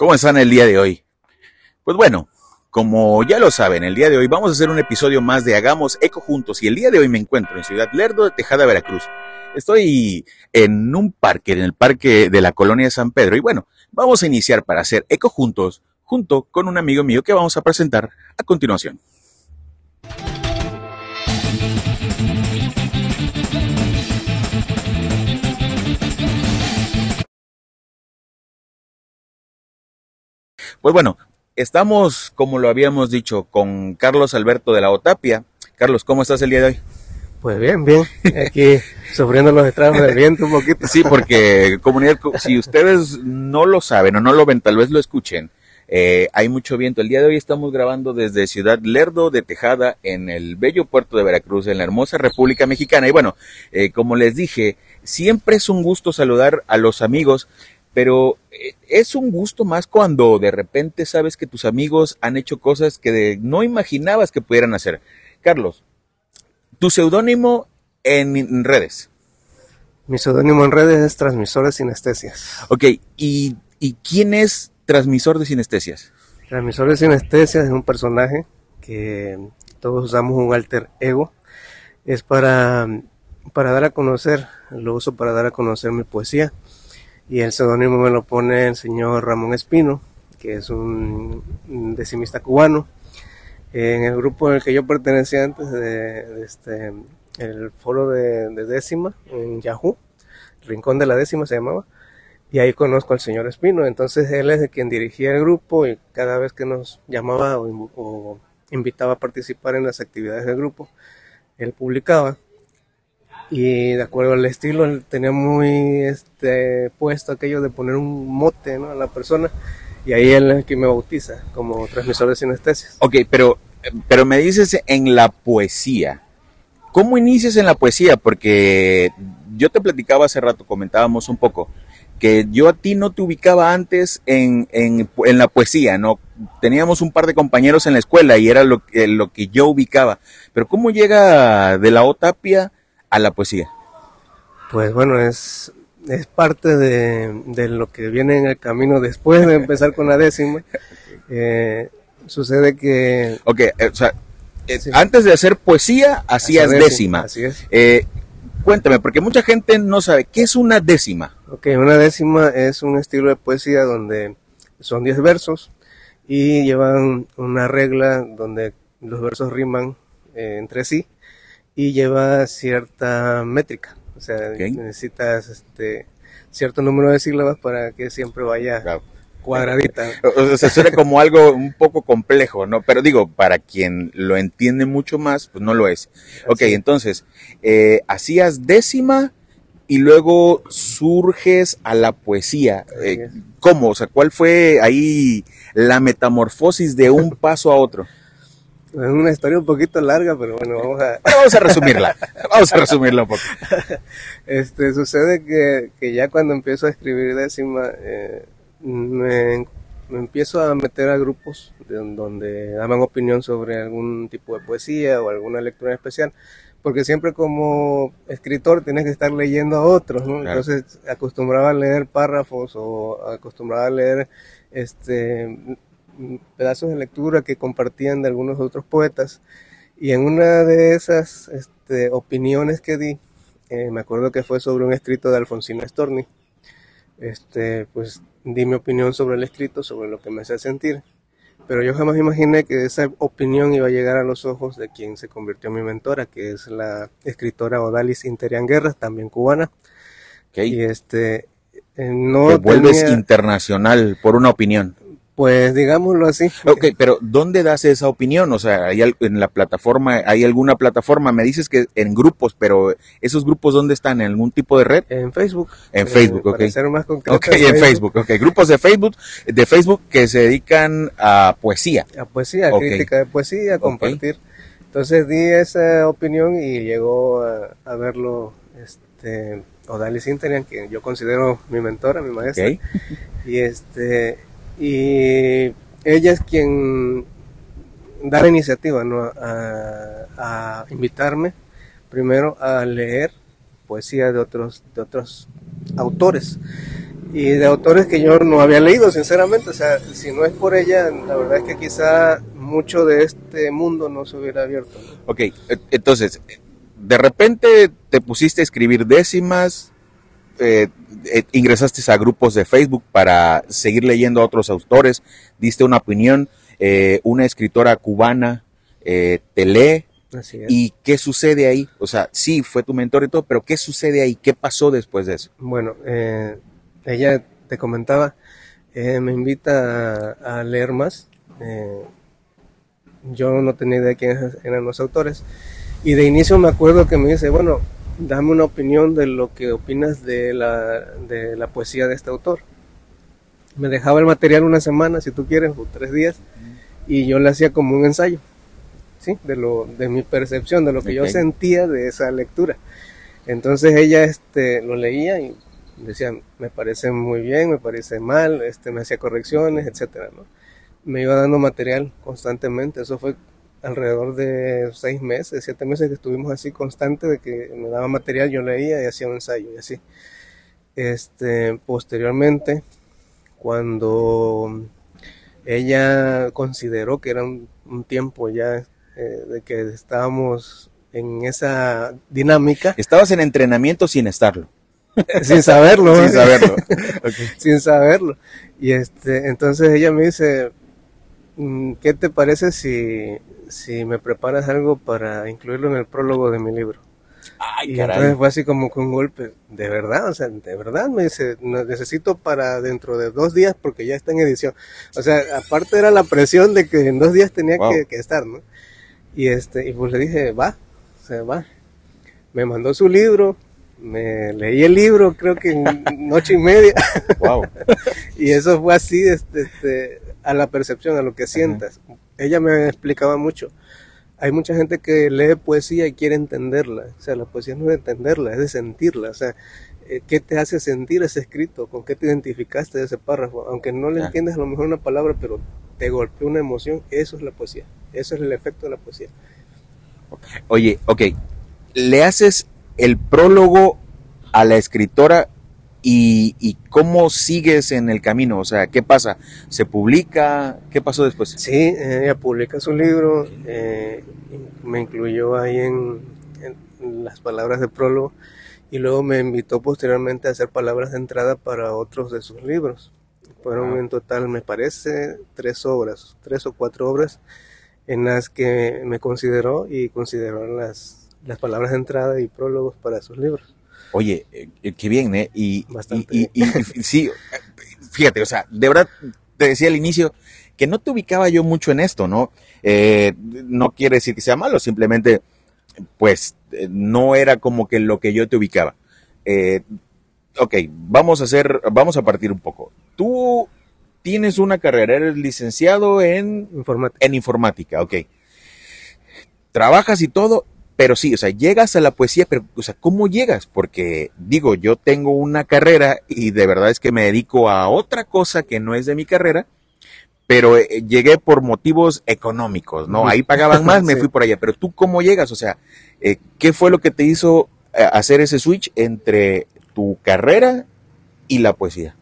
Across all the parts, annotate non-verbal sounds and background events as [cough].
¿Cómo están el día de hoy? Pues bueno, como ya lo saben, el día de hoy vamos a hacer un episodio más de Hagamos Eco Juntos y el día de hoy me encuentro en Ciudad Lerdo de Tejada, Veracruz. Estoy en un parque, en el parque de la colonia de San Pedro y bueno, vamos a iniciar para hacer Eco Juntos junto con un amigo mío que vamos a presentar a continuación. Pues bueno, estamos, como lo habíamos dicho, con Carlos Alberto de la Otapia. Carlos, ¿cómo estás el día de hoy? Pues bien, bien. Aquí [laughs] sufriendo los estragos del viento un poquito. Sí, porque comunidad, si ustedes no lo saben o no lo ven, tal vez lo escuchen. Eh, hay mucho viento. El día de hoy estamos grabando desde Ciudad Lerdo de Tejada, en el bello puerto de Veracruz, en la hermosa República Mexicana. Y bueno, eh, como les dije, siempre es un gusto saludar a los amigos pero eh, es un gusto más cuando de repente sabes que tus amigos han hecho cosas que no imaginabas que pudieran hacer. Carlos, tu seudónimo en redes. Mi seudónimo en redes es Transmisor de Sinestesias. Ok, ¿Y, ¿y quién es Transmisor de Sinestesias? Transmisor de Sinestesias es un personaje que todos usamos un alter ego. Es para, para dar a conocer, lo uso para dar a conocer mi poesía y el seudónimo me lo pone el señor Ramón Espino, que es un decimista cubano. En el grupo el que yo pertenecía antes de, este, el foro de, décima en Yahoo, Rincón de la Décima se llamaba, y ahí conozco al señor Espino. Entonces él es de quien dirigía el grupo y cada vez que nos llamaba o invitaba a participar en las actividades del grupo, él publicaba y de acuerdo al estilo tenía muy este puesto aquello de poner un mote ¿no? a la persona y ahí él es el que me bautiza como transmisor de sinestesias. Ok, pero, pero me dices en la poesía. ¿Cómo inicias en la poesía? Porque yo te platicaba hace rato, comentábamos un poco, que yo a ti no te ubicaba antes en, en, en la poesía, ¿no? Teníamos un par de compañeros en la escuela y era lo, lo que yo ubicaba. Pero ¿cómo llega de la Otapia a la poesía? Pues bueno, es, es parte de, de, lo que viene en el camino después de empezar con la décima. [laughs] Eh, sucede que... Ok, eh, o sea, eh, antes de hacer poesía, hacías décima. Así es. cuéntame, porque mucha gente no sabe, ¿qué es una décima? Ok, una décima es un estilo de poesía donde son 10 versos y llevan una regla donde los versos riman entre sí y lleva cierta métrica. O sea, necesitas este cierto número de sílabas para que siempre vaya cuadradita. [laughs] O sea, suena como algo un poco complejo, ¿no? Pero digo, para quien lo entiende mucho más, pues no lo es. Ok, entonces, eh, hacías décima y luego surges a la poesía. Eh, ¿Cómo? O sea, ¿cuál fue ahí la metamorfosis de un paso a otro? Es una historia un poquito larga, pero bueno, vamos a... vamos a resumirla, vamos a resumirla un poco. [laughs] Este, sucede que, que ya cuando empiezo a escribir décima, eh, me, empiezo a meter a grupos donde daban opinión sobre algún tipo de poesía o alguna lectura especial, porque siempre como escritor tienes que estar leyendo a otros, ¿no? Entonces acostumbraba a leer párrafos o acostumbraba a leer este pedazos de lectura que compartían de algunos otros poetas. Y en una de esas este, opiniones que di, eh, me acuerdo que fue sobre un escrito de Alfonsino Storni. Este, pues di mi opinión sobre el escrito, sobre lo que me hacía sentir. Pero yo jamás imaginé que esa opinión iba a llegar a los ojos de quien se convirtió en mi mentora, que es la escritora Odalis Interian Guerra, también cubana. Y este, eh, no vuelves internacional por una opinión. Pues digámoslo así. Ok, pero ¿dónde das esa opinión? O sea, ¿hay en la plataforma, hay alguna plataforma? Me dices que en grupos, pero ¿esos grupos dónde están? ¿En algún tipo de red? En Facebook. En Facebook, ok. Para ser más concreto. Ok, en Facebook. ok. Grupos de Facebook, de Facebook que se dedican a poesía. A poesía, a crítica de poesía, a compartir. Entonces di esa opinión y llegó a, verlo este, Odalis Interian, que yo considero mi mentora, mi maestra. Y este y ella es quien da la iniciativa ¿no? a, invitarme primero a leer poesía de otros, de otros autores. y de autores que yo no había leído, sinceramente. O sea, si no es por ella, la verdad es que quizá mucho de este mundo no se hubiera abierto. Ok, e, entonces, de repente te pusiste a escribir décimas, eh, eh, ingresaste a grupos de Facebook para seguir leyendo a otros autores, diste una opinión, eh, una escritora cubana te lee. ¿Y qué sucede ahí? O sea, sí, fue tu mentor y todo, pero ¿qué sucede ahí? ¿Qué pasó después de eso? Bueno, ella te comentaba, me invita a, leer más. yo no tenía idea de quiénes eran los autores. Y de inicio me acuerdo que me dice, bueno, dame una opinión de lo que opinas de la, de la poesía de este autor. Me dejaba el material una semana, si tú quieres, o tres días, y yo le hacía como un ensayo, ¿sí? De, lo, de mi percepción, de lo que yo sentía de esa lectura. Entonces ella este, lo leía y decía, me parece muy bien, me parece mal, este, me hacía correcciones, ¿no? Me iba dando material constantemente, eso fue alrededor de seis meses, siete meses que estuvimos así constante de que me daba material, yo leía y hacía un ensayo y así. Este, posteriormente, cuando ella consideró que era un, tiempo ya eh, de que estábamos en esa dinámica. Estabas en entrenamiento sin estarlo. [laughs] sin saberlo. sin saberlo. [laughs] Sin saberlo. Y este, entonces ella me dice, ¿qué te parece si si me preparas algo para incluirlo en el prólogo de mi libro. Ay, y entonces fue así como con un golpe, de verdad, o sea, de verdad me dice, necesito para dentro de dos días porque ya está en edición. O sea, aparte era la presión de que en dos días tenía que, estar, ¿no? Y este, y pues le dije, va, o sea, va. Me mandó su libro, me leí el libro, creo que en noche y media. Wow. [laughs] y eso fue así, este, este, a la percepción, a lo que sientas ella me explicaba mucho. Hay mucha gente que lee poesía y quiere entenderla. O sea, la poesía no es de entenderla, es de sentirla. O sea, eh, ¿qué te hace sentir ese escrito? ¿Con qué te identificaste de ese párrafo? Aunque no le entiendes a lo mejor una palabra, pero te golpeó una emoción, eso es la poesía. Eso es el efecto de la poesía. Oye, ok. Le haces el prólogo a la escritora y, cómo sigues en el camino, o sea, ¿qué pasa? ¿Se publica? ¿Qué pasó después? Sí, ella publica su libro, eh, me incluyó ahí en, las palabras de prólogo y luego me invitó posteriormente a hacer palabras de entrada para otros de sus libros. Fueron en total, me parece, tres obras, tres o cuatro obras en las que me consideró y consideró las, las palabras de entrada y prólogos para sus libros. Oye, eh, qué bien, ¿eh? Y, y, sí, fíjate, o sea, de verdad, te decía al inicio que no te ubicaba yo mucho en esto, ¿no? Eh, no quiere decir que sea malo, simplemente, pues, eh, no era como que lo que yo te ubicaba. ok, vamos a hacer, vamos a partir un poco. Tú tienes una carrera, eres licenciado en informática, en informática ok. Trabajas y todo, pero sí, o sea, llegas a la poesía, pero, o sea, ¿cómo llegas? Porque digo, yo tengo una carrera y de verdad es que me dedico a otra cosa que no es de mi carrera, pero eh, llegué por motivos económicos, ¿no? Ahí pagaban más, [laughs] me fui por allá, pero tú cómo llegas? O sea, eh, ¿qué fue lo que te hizo eh, hacer ese switch entre tu carrera y la poesía?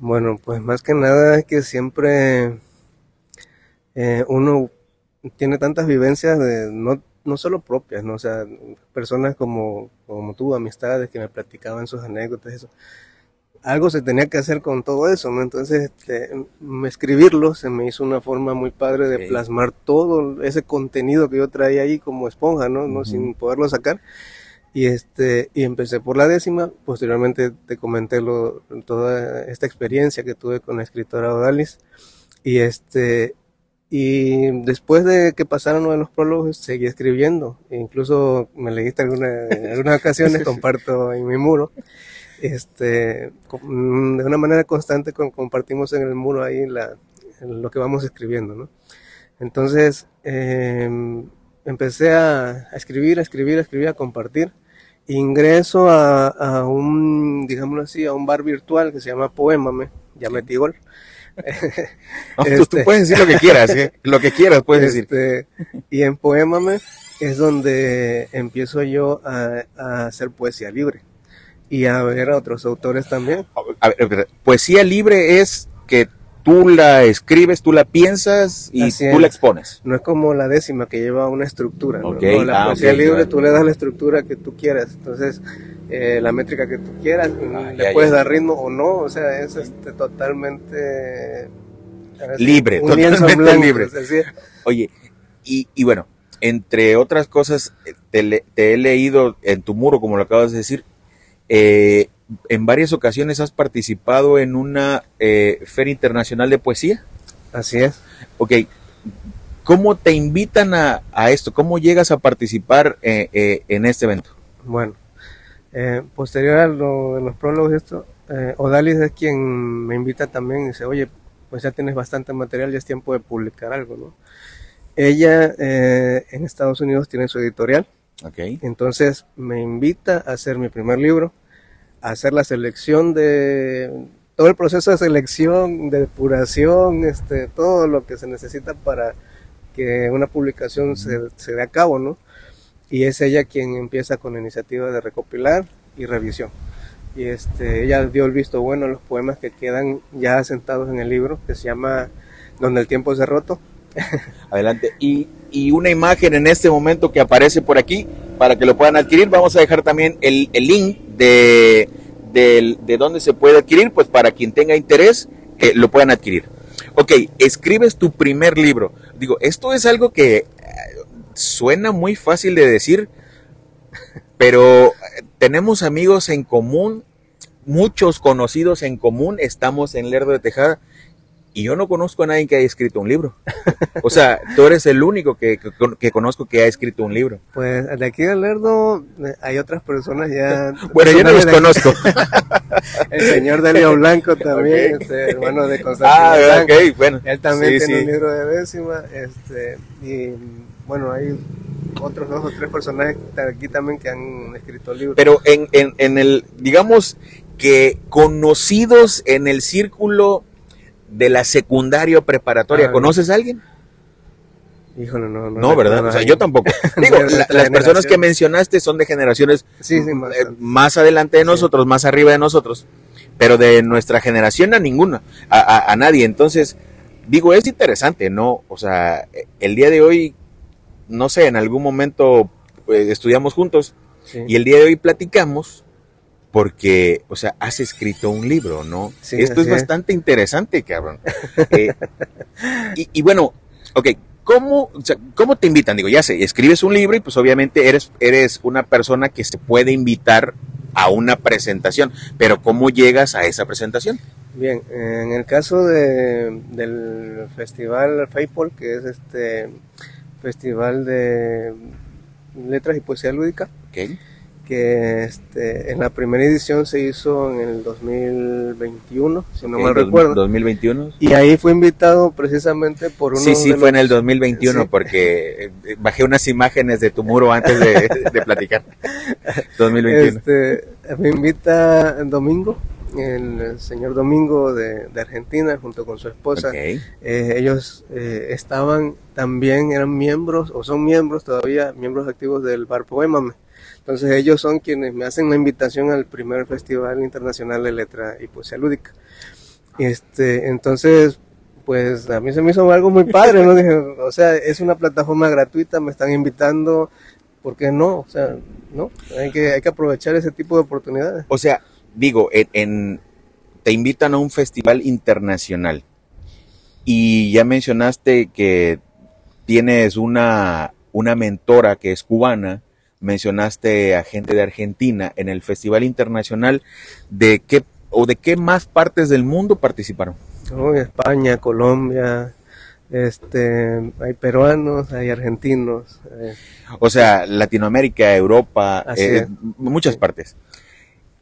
Bueno, pues más que nada es que siempre uno tiene tantas vivencias de no no solo propias, ¿no? O sea, personas como, como tú, amistades que me platicaban sus anécdotas, eso. Algo se tenía que hacer con todo eso, ¿no? Entonces, este, escribirlo se me hizo una forma muy padre de plasmar todo ese contenido que yo traía ahí como esponja, ¿no? ¿no? Sin poderlo sacar. Y este, y empecé por la décima, posteriormente te comenté lo, toda esta experiencia que tuve con la escritora Odalis. Y este, y después de que pasaron uno de los prólogos, seguí escribiendo. E incluso me leíste alguna, en algunas [laughs] ocasiones, comparto en mi muro. Este, de una manera constante compartimos en el muro ahí la, lo que vamos escribiendo, ¿no? Entonces, em, empecé a, escribir, a escribir, a escribir, a compartir. Ingreso a, a, un, digámoslo así, a un bar virtual que se llama Poémame, ya metí gol. [laughs] tú, este, puedes decir lo que quieras, ¿eh? lo que quieras puedes decir. Este, y en Poémame es donde empiezo yo a, hacer poesía libre. y a ver a otros autores también. A ver, poesía libre es que tú la escribes, tú la piensas y Así tú la es. expones. No es como la décima que lleva una estructura. ¿no? Ok, No, la ah, poesía ok, libre claro. tú le das la estructura que tú quieras. Entonces, eh, la métrica que tú quieras, Ah, le ya, puedes ya. dar ritmo o no. O sea, es este, totalmente ver, Libre, un totalmente blanco, libre. Oye, y, y bueno, entre otras cosas, eh, te, he leído en tu muro, como lo acabas de decir, eh, en varias ocasiones has participado en una eh, feria internacional de poesía. Así es. Ok, ¿cómo te invitan a, a esto? ¿Cómo llegas a participar eh, en este evento? Bueno, eh, posterior a lo de los prólogos y esto, eh, Odalis es quien me invita también y dice, oye, pues ya tienes bastante material, ya es tiempo de publicar algo, ¿no? Ella eh, en Estados Unidos tiene su editorial, entonces me invita a hacer mi primer libro, a hacer la selección de todo el proceso de selección, de depuración, este, todo lo que se necesita para que una publicación se, se dé a cabo, ¿no? Y es ella quien empieza con la iniciativa de recopilar y revisión. Y este, ella dio el visto bueno a los poemas que quedan ya asentados en el libro, que se llama Donde el tiempo se ha roto. [laughs] adelante. Y, y una imagen en este momento que aparece por aquí para que lo puedan adquirir. Vamos a dejar también el, el link de, del- de dónde se puede adquirir, pues para quien tenga interés, que lo puedan adquirir. Ok, escribes tu primer libro. Digo, esto es algo que eh, suena muy fácil de decir, [laughs] pero eh, tenemos amigos en común, muchos conocidos en común, estamos en Lerdo de Tejada, y yo no conozco a nadie que haya escrito un libro. O sea, tú eres el único que, que, que conozco que ha escrito un libro. Pues de aquí de Lerdo eh, hay otras personas ya. [laughs] Bueno, yo no los conozco. [laughs] El señor Delio Blanco también, Ok. este, hermano de Constantino Ah, Blanco. ok, bueno. Él también Sí, tiene sí. un libro de décima, este, y bueno, hay otros dos o tres personajes aquí también que han escrito libros. Pero en, en, en el, digamos que conocidos en el círculo de la secundaria o preparatoria, Ah, ¿conoces a alguien? Híjole, no, no. No, ¿verdad? O sea, yo tampoco. [laughs] Digo, la- las personas que mencionaste son de generaciones Sí, sí, más. eh, más adelante de nosotros, más arriba de nosotros, pero de nuestra generación a ninguna, a, a- a nadie. Entonces, digo, es interesante, ¿no? O sea, el día de hoy, no sé, en algún momento eh, estudiamos juntos sí. y el día de hoy platicamos porque, o sea, has escrito un libro, ¿no? Sí, Esto es bastante interesante, cabrón. [laughs] Eh, y, y bueno, ok, ¿cómo, o sea, ¿cómo te invitan? Digo, ya sé, escribes un libro y pues obviamente eres, eres una persona que se puede invitar a una presentación, pero ¿cómo llegas a esa presentación? Bien, en el caso de, del festival Faithful, que es este festival de letras y poesía lúdica, Ok, que este, en la primera edición se hizo en el 2021, si no ok, mal recuerdo. 2021. Y ahí fue invitado precisamente por uno Sí, sí, de fue en los- el 2021 Sí. porque eh, bajé unas imágenes de tu muro antes de, de platicar. [laughs] 2021. Este, me invita Domingo, el señor Domingo de, de Argentina, junto con su esposa. Ok. Eh, ellos eh, estaban también, eran miembros, o son miembros todavía, miembros activos del Bar Poémame. Entonces ellos son quienes me hacen la invitación al primer Festival Internacional de Letra y Poesía Lúdica. Este, entonces, pues a mí se me hizo algo muy padre, ¿no? Dije, o sea, es una plataforma gratuita, me están invitando, ¿por qué no? O sea, ¿no? Hay que, hay que aprovechar ese tipo de oportunidades. O sea, digo, en, en- te invitan a un festival internacional y ya mencionaste que tienes una, una mentora que es cubana, mencionaste a gente de Argentina en el festival internacional, ¿de qué o de qué más partes del mundo participaron? España, Colombia, este, hay peruanos, hay argentinos, eh, O sea, Latinoamérica, Europa, eh, muchas Sí. partes.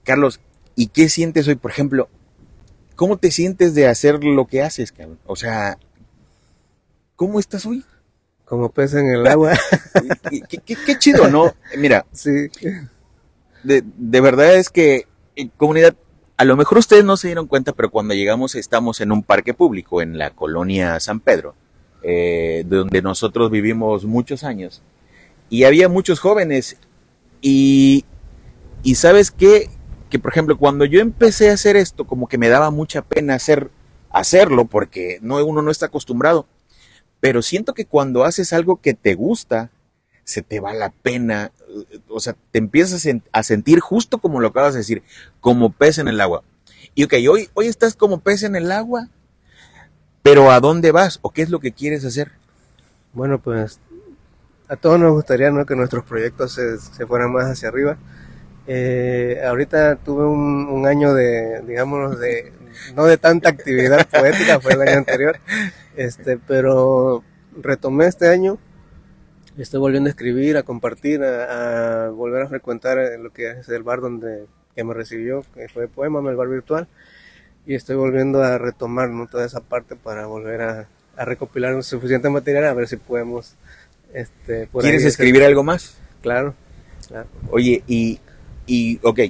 Carlos, ¿y qué sientes hoy? Por ejemplo, ¿cómo te sientes de hacer lo que haces, cabrón? O sea, ¿cómo estás hoy? como pez en el agua. [laughs] Qué, qué- qué- qué chido, ¿no? Mira, [laughs] sí, de, de verdad es que, eh, comunidad, a lo mejor ustedes no se dieron cuenta, pero cuando llegamos estamos en un parque público en la colonia San Pedro, eh, donde nosotros vivimos muchos años. Y había muchos jóvenes. Y, y sabes qué? Porque por ejemplo, cuando yo empecé a hacer esto, como que me daba mucha pena hacer, hacerlo, porque no, uno no está acostumbrado. Pero siento que cuando haces algo que te gusta, se te va la pena, o sea, te empiezas a sentir justo como lo acabas de decir, como pez en el agua. Y ok, hoy, hoy estás como pez en el agua, pero ¿a dónde vas o qué es lo que quieres hacer? Bueno, pues a todos nos gustaría ¿no? que nuestros proyectos se, se fueran más hacia arriba. Eh, ahorita tuve un, un, año de, digamos, de, no de tanta actividad [laughs] poética, fue el año anterior, este, pero retomé este año. Estoy volviendo a escribir, a compartir, a, volver a frecuentar lo que es el bar donde que me recibió, que fue Poema, el bar virtual, y estoy volviendo a retomar toda esa parte para volver a, recopilar suficiente material a ver si podemos... Este, ¿Quieres escribir algo más? Claro, Oye, y, y, ok,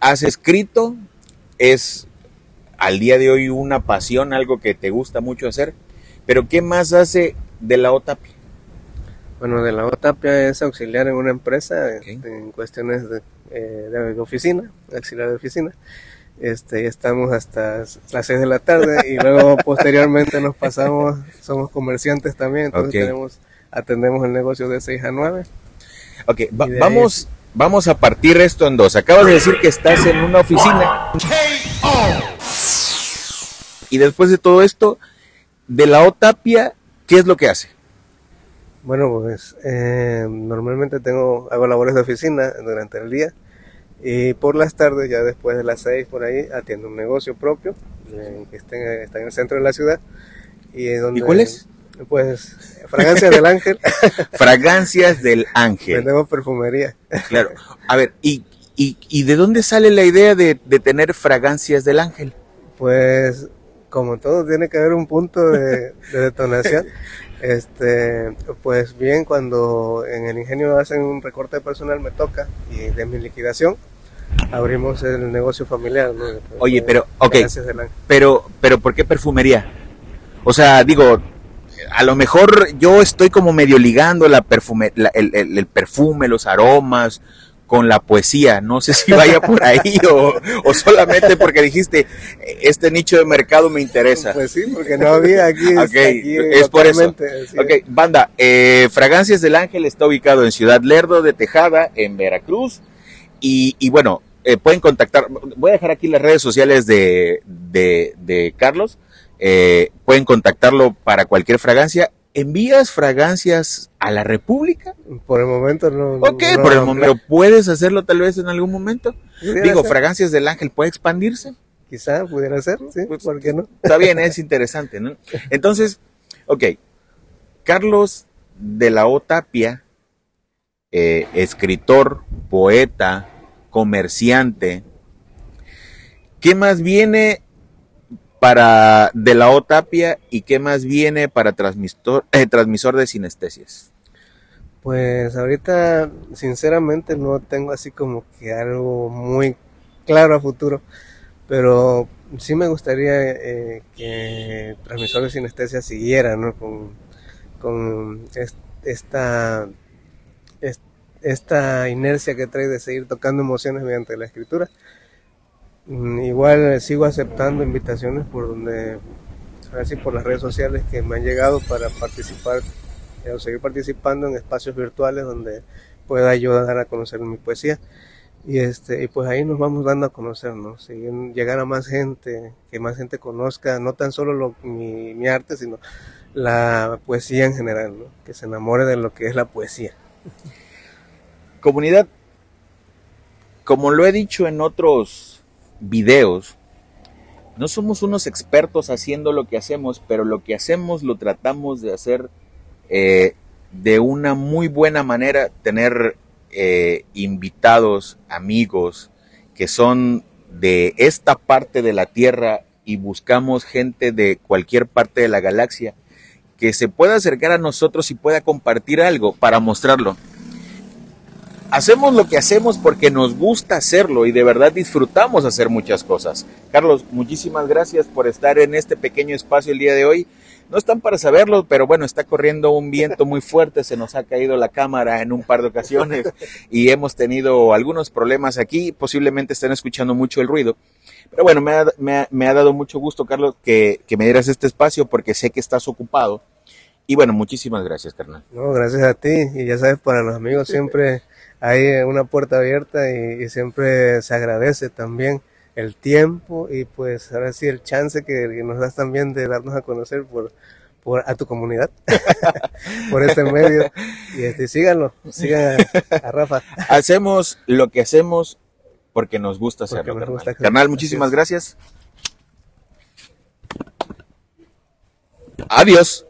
has escrito, es al día de hoy una pasión, algo que te gusta mucho hacer, pero ¿qué más hace de la OTAPI? Bueno, de la OTAPIA es auxiliar en una empresa en cuestiones de, eh, de, oficina, auxiliar de oficina. Este, estamos hasta las 6 de la tarde y [laughs] luego posteriormente nos pasamos, somos comerciantes también, entonces tenemos, atendemos el negocio de 6 a 9. Ok, vamos, vamos a partir esto en dos. Acabas de decir que estás en una oficina. Y después de todo esto, de la OTAPIA, ¿qué es lo que hace? Bueno, pues eh, normalmente tengo, hago labores de oficina durante el día y por las tardes, ya después de las seis por ahí, atiendo un negocio propio eh, que está en, está en, el centro de la ciudad. ¿Y, donde, cuál es? Pues Fragancias del Ángel. [laughs] Fragancias del Ángel. Tenemos perfumería. Claro. A ver, ¿y, y, y de dónde sale la idea de, de tener Fragancias del Ángel? Pues como todo tiene que haber un punto de, de detonación. [laughs] Este, pues bien, cuando en el ingenio hacen un recorte de personal me toca y de mi liquidación abrimos el negocio familiar. Oye, pero, ok, pero, pero ¿por qué perfumería? O sea, digo, a lo mejor yo estoy como medio ligando la perfume, el, el, perfume, los aromas, con la poesía. No sé si vaya por ahí o, solamente porque dijiste, este nicho de mercado me interesa. Pues sí, porque no había aquí. es por eso. Ok, banda, eh, Fragancias del Ángel está ubicado en Ciudad Lerdo de Tejada, en Veracruz. Y, y bueno, eh, pueden contactar, voy a dejar aquí las redes sociales de, de, de Carlos. Eh, pueden contactarlo para cualquier fragancia ¿Envías fragancias a la República? Por el momento no. Ok, por el momento. ¿Puedes hacerlo tal vez en algún momento? Digo, Fragancias del Ángel, ¿puede expandirse? Quizá pudiera ser, sí, pues, ¿por qué no? Está bien, es interesante, ¿no? Entonces, ok, Carlos de la Otapia, eh, escritor, poeta, comerciante, ¿qué más viene para de la OTAPIA y qué más viene para transmisor, eh, transmisor de sinestesias? Pues ahorita sinceramente no tengo así como que algo muy claro a futuro, pero sí me gustaría eh, que transmisor de sinestesia siguiera ¿no? con, con esta, esta inercia que trae de seguir tocando emociones mediante la escritura igual sigo aceptando invitaciones por donde, a por las redes sociales que me han llegado para participar eh, o seguir participando en espacios virtuales donde pueda ayudar a conocer mi poesía. Y, este, y pues ahí nos vamos dando a conocer, ¿no? llegar a más gente, que más gente conozca, no tan solo lo, mi, mi, arte, sino la poesía en general, ¿no? Que se enamore de lo que es la poesía. Comunidad, como lo he dicho en otros videos, no somos unos expertos haciendo lo que hacemos, pero lo que hacemos lo tratamos de hacer eh, de una muy buena manera, tener eh, invitados, amigos que son de esta parte de la Tierra y buscamos gente de cualquier parte de la galaxia que se pueda acercar a nosotros y pueda compartir algo para mostrarlo. Hacemos lo que hacemos porque nos gusta hacerlo y de verdad disfrutamos hacer muchas cosas. Carlos, muchísimas gracias por estar en este pequeño espacio el día de hoy. No están para saberlo, pero bueno, está corriendo un viento muy fuerte, se nos ha caído la cámara en un par de ocasiones y hemos tenido algunos problemas aquí, posiblemente estén escuchando mucho el ruido. Pero bueno, me ha, me ha, dado mucho gusto, Carlos, que, que me dieras este espacio porque sé que estás ocupado. Y bueno, muchísimas gracias, carnal. No, gracias a ti. Y ya sabes, para los amigos siempre hay una puerta abierta y, siempre se agradece también el tiempo y pues ahora sí el chance que, nos das también de darnos a conocer por, por a tu comunidad, [laughs] por este medio. Y este, síganlo, sigan a, Rafa. Hacemos lo que hacemos porque nos gusta hacerlo. Canal, muchísimas gracias. Adiós.